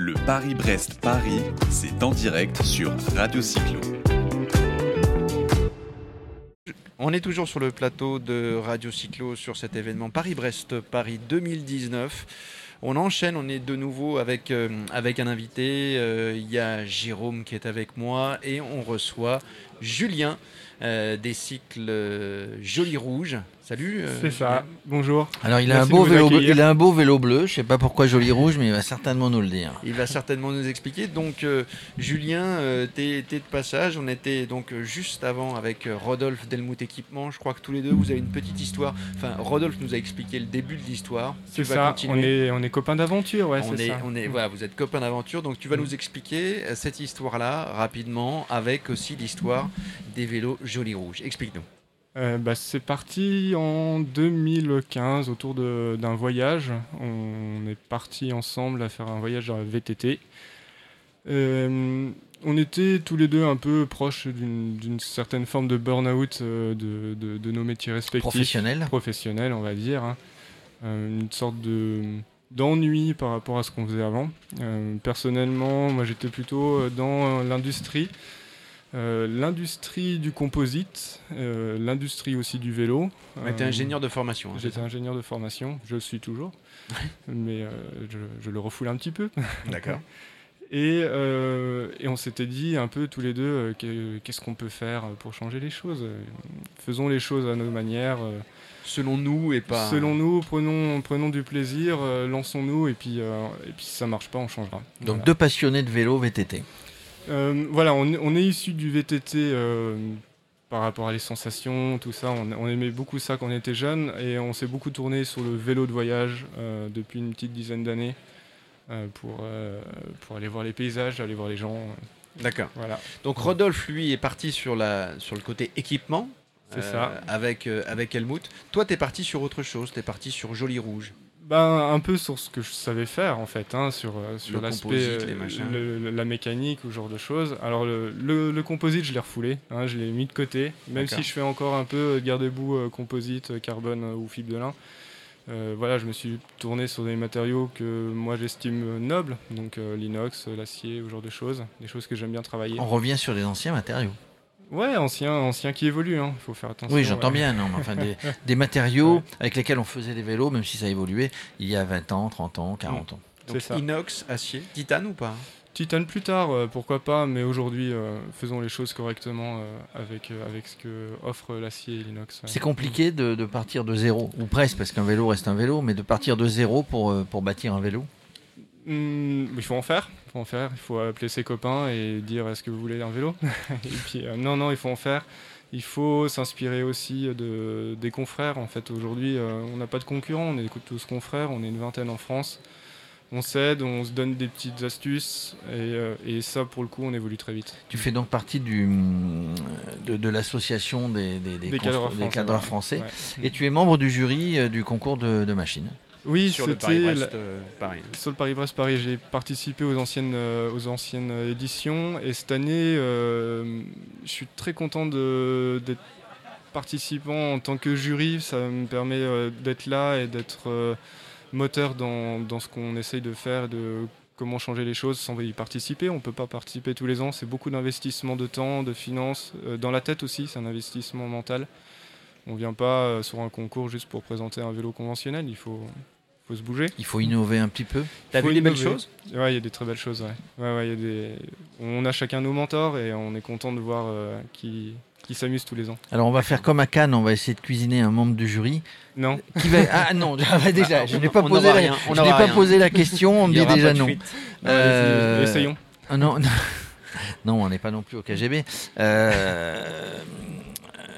Le Paris-Brest-Paris, c'est en direct sur Radio Cyclo. On est toujours sur le plateau de Radio Cyclo sur cet événement Paris-Brest-Paris 2019. On enchaîne, on est de nouveau avec, euh, un invité. Euh, Il y a Jérôme qui est avec moi et on reçoit Julien euh, des cycles Joli Rouge. Salut. euh, C'est ça. Bonjour. Alors il a, un beau vélo, bleu- il a un beau vélo bleu, je sais pas pourquoi joli rouge, mais il va certainement nous le dire. Il va certainement nous expliquer. Donc, euh, Julien, euh, t'es de passage. On était donc euh, juste avant avec Rodolphe Delmout Équipement. Je crois que tous les deux, vous avez une petite histoire. Enfin, Rodolphe nous a expliqué le début de l'histoire. C'est ça. On est, on est copains d'aventure, ouais, on est, ça. on est, voilà, vous êtes copains d'aventure, donc tu vas nous expliquer cette histoire-là rapidement, avec aussi l'histoire des vélos Joli Rouge. Explique-nous. Euh, bah, c'est parti en 2015 autour de- d'un voyage. On est parti ensemble à faire un voyage à VTT. Euh, on était tous les deux un peu proches d'une d'une certaine forme de burn-out euh, de, de- de nos métiers respectifs. Professionnel. professionnel, on va dire. hein. Une sorte de d'ennui par rapport à ce qu'on faisait avant. Euh, personnellement, moi j'étais plutôt dans l'industrie. Euh, l'industrie du composite, euh, l'industrie aussi du vélo. Ouais, T'es Euh, ingénieur de formation. hein, J'étais ingénieur de formation, je le suis toujours, mais euh, je, je le refoule un petit peu. D'accord. Et, euh, et on s'était dit un peu tous les deux, euh, que- qu'est-ce qu'on peut faire pour changer les choses? Faisons les choses à nos manières. euh, Selon nous et pas. Selon nous, prenons, prenons du plaisir, euh, lançons-nous, et puis, euh, et puis si ça marche pas, on changera. Donc Voilà. deux passionnés de vélo VTT. Euh, voilà, on, on est issu du VTT euh, par rapport à les sensations, tout ça. On, on aimait beaucoup ça quand on était jeune, et on s'est beaucoup tourné sur le vélo de voyage euh, depuis une petite dizaine d'années pour, pour aller voir les paysages, aller voir les gens. D'accord. voilà. Donc Rodolphe, lui, est parti sur, la, sur le côté équipement. C'est ça. Avec, avec Helmut. Toi, t'es parti sur autre chose. T'es parti sur Joli Rouge. Ben, un peu sur ce que je savais faire en fait, hein, sur, euh, sur l'aspect, euh, la mécanique ou ce genre de choses. Alors le, le- le composite, je l'ai refoulé, hein, je l'ai mis de côté, même si je fais encore un peu de garde-boue euh, composite, euh, carbone euh, ou fibre de lin. Euh, voilà, je me suis tourné sur des matériaux que moi j'estime euh, nobles, donc euh, l'inox, euh, l'acier, ce genre de choses, des choses que j'aime bien travailler. On revient sur les anciens matériaux. Ouais, ancien, ancien qui évolue, il faut faire attention. Oui, j'entends ouais. bien, non, mais enfin des, des matériaux Ouais. avec lesquels on faisait des vélos, même si ça évoluait il y a 20 ans, 30 ans, 40 ans. C'est Donc, ça. inox, acier, titane ou pas? Titane plus tard, euh, pourquoi pas, mais aujourd'hui, euh, faisons les choses correctement euh, avec, euh, avec ce que offre l'acier et l'inox. ouais. C'est compliqué de, de partir de zéro, ou presque, parce qu'un vélo reste un vélo, mais de partir de zéro pour, euh, pour bâtir un vélo? Hmm, il faut en faire, il faut en faire, il faut appeler ses copains et dire est-ce que vous voulez un vélo? Et puis euh, non, non, il faut en faire. Il faut s'inspirer aussi de, des confrères. En fait, aujourd'hui, euh, on n'a pas de concurrents, on est tous confrères, on est une vingtaine en France. On s'aide, on se donne des petites astuces et, euh, et ça, pour le coup, on évolue très vite. Tu fais donc partie du, de, de l'association des, des, des Des constru- cadreurs des français, cadreurs ouais. français. Ouais. Et tu es membre du jury du concours de, de machines. Oui, Sur le Paris-Brest, euh, pareil. Sur le Paris-Brest Paris, j'ai participé aux anciennes, euh, aux anciennes éditions et cette année, euh, je suis très content d'être participant en tant que jury. Ça me permet d'être là et d'être moteur dans, dans ce qu'on essaye de faire, de comment changer les choses sans y participer. On ne peut pas participer tous les ans. C'est beaucoup d'investissement de temps, de finances, dans la tête aussi. C'est un investissement mental. On ne vient pas sur un concours juste pour présenter un vélo conventionnel. Il faut, faut se bouger. Il faut innover un petit peu. T'as vu des belles choses? Ouais, il y a des très belles choses. Ouais. Ouais, ouais, il y a des... On a chacun nos mentors et on est content de voir euh, qui, qui s'amusent tous les ans. Alors on va faire comme à Cannes, on va essayer de cuisiner un membre du jury. Non, Qui va... Ah non, ah, bah, déjà, Ah, je on- n'ai pas, on posé la... rien, on je pas rien. posé la question, on me dit déjà non. Euh, essayons. Ah non, non. Non, on n'est pas non plus au KGB. Euh,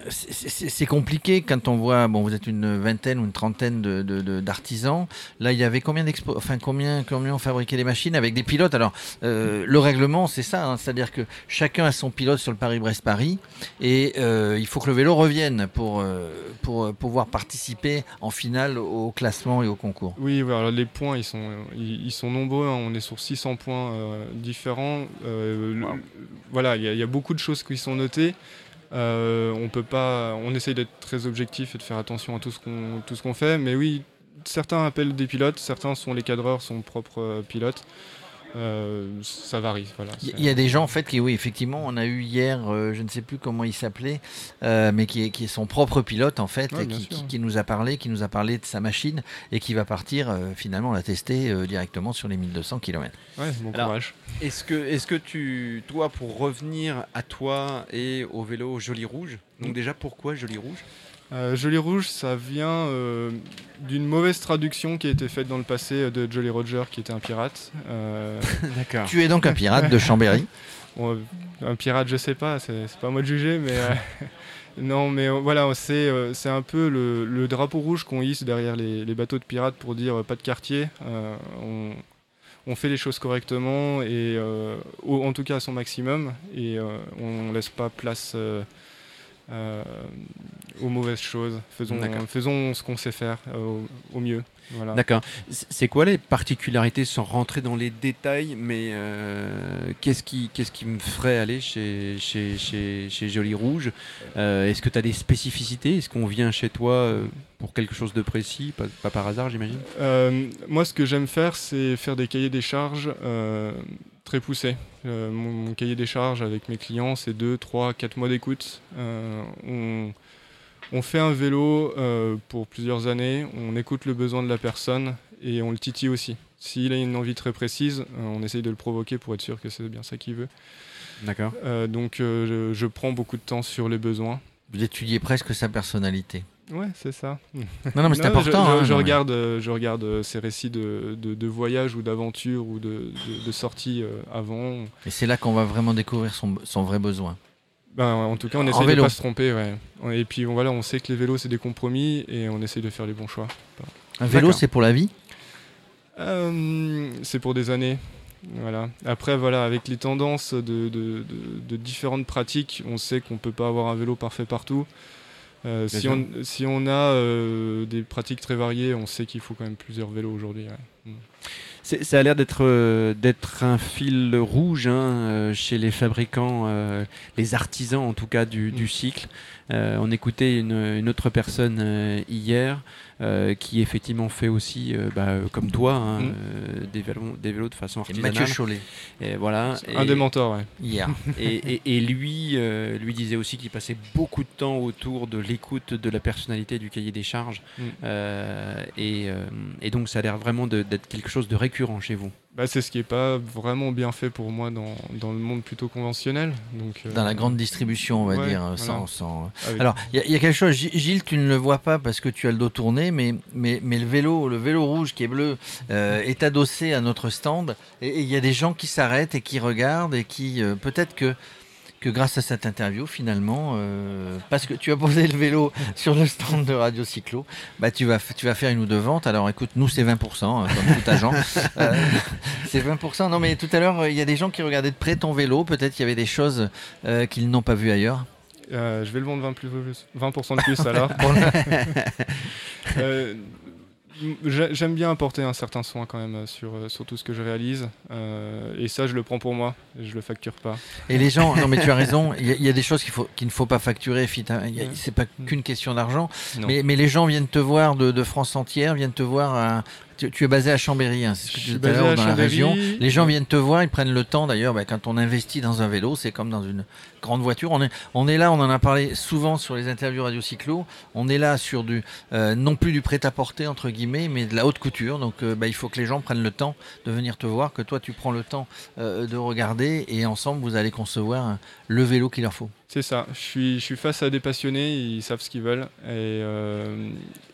c'est- compliqué quand on voit, bon, vous êtes une vingtaine ou une trentaine de- de- de- d'artisans. Là, il y avait combien d'expo, enfin combien, combien on fabriquait les machines avec des pilotes? Alors, euh, le règlement, c'est ça, hein, c'est-à-dire que chacun a son pilote sur le Paris-Brest-Paris, et euh, il faut que le vélo revienne pour euh, pour euh, pouvoir participer en finale au classement et au concours. Oui, alors les points, ils sont, ils, ils sont nombreux. hein. On est sur 600 points euh, différents. Euh, le-. Voilà, il y, a- il y a beaucoup de choses qui sont notées. Euh, on peut pas, on essaye d'être très objectif et de faire attention à tout ce qu'on, tout ce qu'on fait. Mais oui, certains appellent des pilotes, certains sont les cadreurs, sont propres euh, pilotes. Euh, ça varie. Voilà, Il y, a des gens en fait qui, oui, effectivement, on a eu hier, euh, je ne sais plus comment il s'appelait, euh, mais qui est, qui est son propre pilote en fait, Ouais, et qui, sûr, qui- ouais. qui nous a parlé, qui nous a parlé de sa machine et qui va partir euh, finalement la tester euh, directement sur les 1200 km. Ouais, bon Alors, courage. Est-ce que, est que tu, toi, pour revenir à toi et au vélo Joli Rouge, donc Mm. déjà pourquoi Joli Rouge? Euh, Jolly Rouge, ça vient euh, d'une mauvaise traduction qui a été faite dans le passé euh, de Jolly Roger, qui était un pirate. Euh, D'accord. Tu es donc un pirate de Chambéry. bon, un pirate, je sais pas, c'est pas à moi de juger, mais non, mais euh, voilà, c'est euh, un peu le, le drapeau rouge qu'on hisse derrière les, les bateaux de pirates pour dire euh, pas de quartier. Euh, on, on fait les choses correctement et euh, au- en tout cas à son maximum et euh, on laisse pas place euh, aux mauvaises choses. Faisons, faisons ce qu'on sait faire euh, au, au mieux. Voilà. D'accord. C'est quoi les particularités sans rentrer dans les détails, mais euh, qu'est-ce qui, qu'est-ce qui me ferait aller chez, chez, chez, chez Joli Rouge? Est-ce que tu as des spécificités? Est-ce qu'on vient chez toi pour quelque chose de précis? Pas, pas par hasard, j'imagine? Moi, ce que j'aime faire, c'est faire des cahiers des charges très poussés. Euh, mon, mon cahier des charges avec mes clients, c'est 2, 3, 4 mois d'écoute. Euh, on, on fait un vélo euh, pour plusieurs années, on écoute le besoin de la personne et on le titille aussi. S'il a une envie très précise, on essaye de le provoquer pour être sûr que c'est bien ça qu'il veut. D'accord. Donc, je, je prends beaucoup de temps sur les besoins. Vous étudiez presque sa personnalité. Ouais, c'est ça. Non, non, mais c'est important. Je, je- hein, je non, mais- regarde, euh, je regarde euh, ces récits de, de, de voyage ou d'aventure ou de, de, sortie euh, avant. Et c'est là qu'on va vraiment découvrir son, son vrai besoin. Ben, en tout cas, on essaie de vélo. pas se tromper. Ouais. Et puis on- voilà, on sait que les vélos c'est des compromis et on essaie de faire les bons choix. Un vélo, c'est pour la vie? Euh, c'est pour des années. Voilà. Après, voilà, avec les tendances de, de, de- de différentes pratiques, on sait qu'on peut pas avoir un vélo parfait partout. Euh, si, on, si on a euh, des pratiques très variées, on sait qu'il faut quand même plusieurs vélos aujourd'hui. ouais. C'est- Ça a l'air d'être euh, d'être un fil rouge hein, euh, chez les fabricants, les artisans en tout cas du, du Mm. cycle. On écoutait une, une autre personne hier qui effectivement fait aussi, bah, comme toi, hein, Mm. Des, vélos, des vélos de façon Et Mathieu artisanale. Cholet, Et voilà. Un Et- des mentors, ouais. hier. et, et- et lui, euh, lui disait aussi qu'il passait beaucoup de temps autour de l'écoute de la personnalité du cahier des charges. Mm. Euh, et, euh, et donc ça a l'air vraiment d'être quelque chose de récurrent chez vous. Bah, c'est ce qui est pas vraiment bien fait pour moi dans, dans le monde plutôt conventionnel. Donc, euh, Dans la grande distribution, on va Ouais, dire. voilà. Sans, sans- avec- Alors, il y, a- il y a quelque chose, Gi- Gilles, tu ne le vois pas parce que tu as le dos tourné, mais, mais, mais le vélo, le vélo rouge qui est bleu euh, est adossé à notre stand. Et et il y a des gens qui s'arrêtent et qui regardent et qui, euh, peut-être que, que grâce à cette interview, finalement, euh, parce que tu as posé le vélo sur le stand de Radio Cyclo, bah, tu, vas, tu vas faire une ou deux ventes. Alors écoute, nous, c'est 20%, hein, comme tout agent. Euh, c'est 20%. Non, mais tout à l'heure, il y a des gens qui regardaient de près ton vélo. Peut-être qu'il y avait des choses euh, qu'ils n'ont pas vues ailleurs. Euh, je vais le vendre 20%, plus, 20 de plus alors. J'ai- J'aime bien apporter un certain soin quand même euh, sur, euh, sur tout ce que je réalise. Euh, et ça, je le prends pour moi. Je le facture pas. Et les gens, non mais tu as raison, il y, a- il y a des choses qu'il faut qu'il ne faut pas facturer. Hein. Mm. C'est pas qu'une question d'argent, mais, mais les gens viennent te voir de, de France entière, viennent te voir. à- tu, tu es basé à Chambéry, hein, c'est ce que tu disais tout à l'heure dans la région. Les gens viennent te voir, ils prennent le temps. D'ailleurs, bah, quand on investit dans un vélo, c'est comme dans une grande voiture. On est, on est là, on en a parlé souvent sur les interviews Radio Cyclo. On est là sur du euh, non plus du prêt-à-porter entre guillemets, mais de la haute couture. Donc, euh, bah, il faut que les gens prennent le temps de venir te voir, que toi tu prends le temps euh, de regarder, et ensemble vous allez concevoir le vélo qu'il leur faut. C'est ça. Je suis, je suis face à des passionnés. Ils savent ce qu'ils veulent. Et,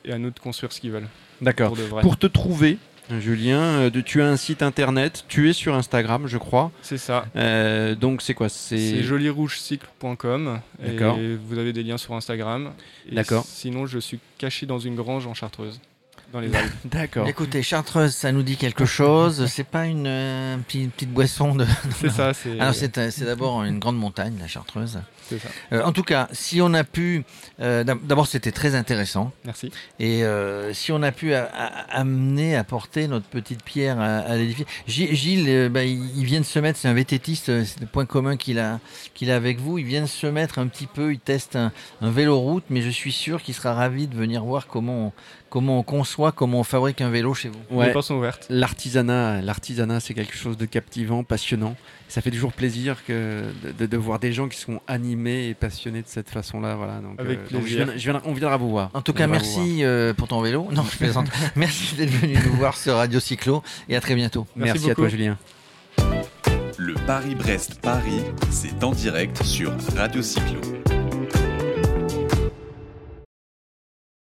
et à nous de construire ce qu'ils veulent. D'accord. Pour te trouver, Julien, euh, de- tu as un site internet, tu es sur Instagram, je crois. C'est ça. Euh, donc c'est quoi? C'est jolirougecycle.com. D'accord. Et vous avez des liens sur Instagram. D'accord. Sinon, je suis caché dans une grange en Chartreuse. Dans les Alpes. D'accord. Écoutez, Chartreuse, ça nous dit quelque chose. C'est pas une euh, petite, petite boisson de. c'est ça. C'est Alors c'est euh, c'est d'abord une grande montagne, la Chartreuse. c'est ça. Euh, en tout cas, si on a pu, euh, d'ab- d'abord c'était très intéressant. Merci. Et euh, si on a pu a- a- amener, apporter notre petite pierre à, à l'édifice. Gilles, euh, bah, il, il vient de se mettre, c'est un vététiste, c'est le point commun qu'il a, qu'il a avec vous. Il vient de se mettre un petit peu, il teste un, un vélo route, mais je suis sûr qu'il sera ravi de venir voir comment on, comment on conçoit voit comment on fabrique un vélo chez vous. Ouais. Les portes sont ouvertes. L'artisanat, l'artisanat, c'est quelque chose de captivant, passionnant. Ça fait toujours plaisir que de, de- de voir des gens qui sont animés et passionnés de cette façon-là. Voilà. Donc, Avec donc je plaisir. viens- je viens- on viendra vous voir. En tout On cas, merci euh, pour ton vélo. Non, je plaisante. merci d'être venu nous voir sur Radio Cyclo et à très bientôt. Merci Merci à toi, beaucoup. Julien. Le Paris-Brest-Paris, c'est en direct sur Radio Cyclo.